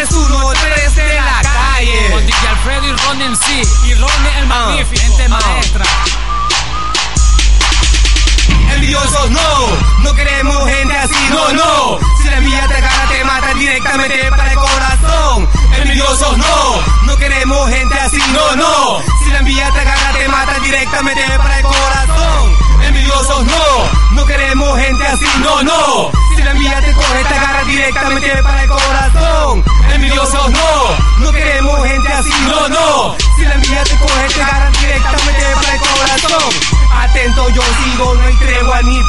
313 de la calle. Con DJ Alfredo y Ron en sí. Y Ron el magnífico. Gente maestra. Envidiosos no, no queremos gente así, no, no. Si la envidia te gana, te matan directamente para el corazón. Envidiosos no, no queremos gente así, no, no. Si la envidia te gana, te matan directamente para el corazón. Envidiosos no, no queremos gente así, no, no. Si la envidia te coge, te agarra directamente para el corazón.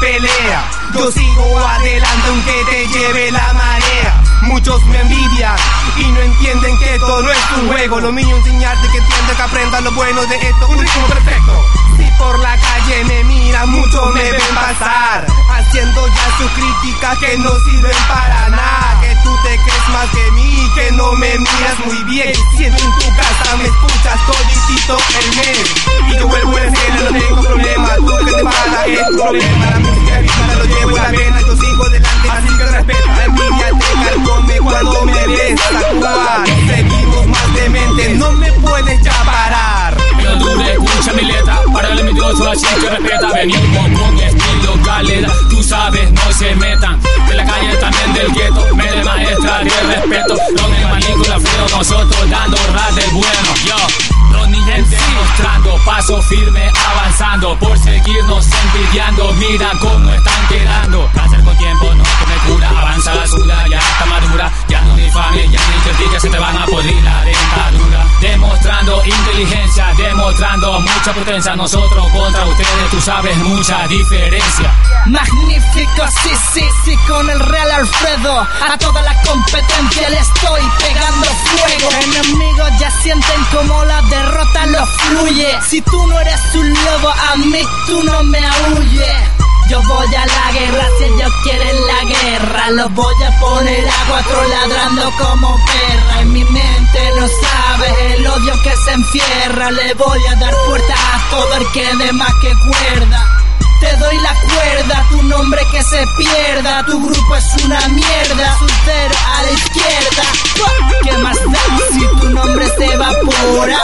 Pelea. Yo sigo adelante aunque te lleve la marea. Muchos me envidian y no entienden que esto no es un juego. Lo mío enseñarte que entiendas que aprendas lo bueno de esto. Un ritmo perfecto. Si por la calle me miran, muchos me ven pasar. Haciendo ya sus críticas que no sirven para nada. Que tú te crees más que mí, que no me miras muy bien. Si en tu casa me escuchas el así que respeta. Venimos con estilo calidad, tú sabes, no se metan. De la calle también del gueto, me de maestra de respeto. Ron el manico, la frío, nosotros dando ras del bueno. Yo, Ronnie gente mostrando paso firme, avanzando por seguirnos envidiando. Mira cómo están quedando. Mucha potencia. Nosotros contra ustedes, tú sabes mucha diferencia. Magnífico, sí, sí, sí, con el Real Alfredo. A toda la competencia le estoy pegando fuego. Enemigos ya sienten como la derrota lo fluye. Si tú no eres un lobo, a mí tú no me aúlle. Yo voy a la guerra si ellos quieren la guerra. Los voy a poner a cuatro ladrando como perra. En mi mente el odio que se encierra. Le voy a dar puerta a todo el que de más que cuerda. Te doy la cuerda, tu nombre que se pierda, tu grupo es una mierda, cero a la izquierda. ¿Qué más da si tu nombre se evapora?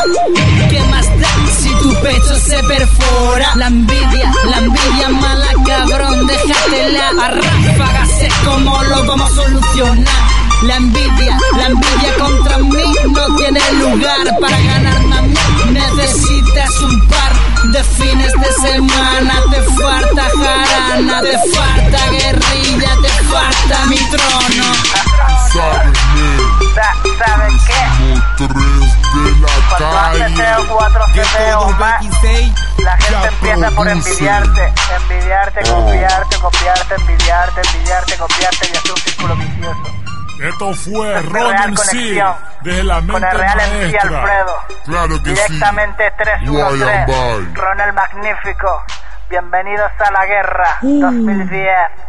¿Qué más da si tu pecho se perfora? La envidia, la envidia mala cabrón, déjatela a ráfagas, cómo lo vamos a solucionar. La envidia, la envidia contra mí no tiene lugar para ganarme a mí. Necesitas un par de fines de semana, te falta jarana, te falta guerrilla, te falta mi trono. Cuando haces SEO 4 CPO o más, la gente empieza por envidiarte, envidiarte, copiarte, copiarte, envidiarte, envidiarte, copiarte y es un círculo vicioso. Esto fue Real Ron MC conexión desde la Con mente el Real MC maestra. Alfredo. Claro que Directamente sí. 313. Guayabay. Ron el Magnífico. Bienvenidos a la guerra 2010.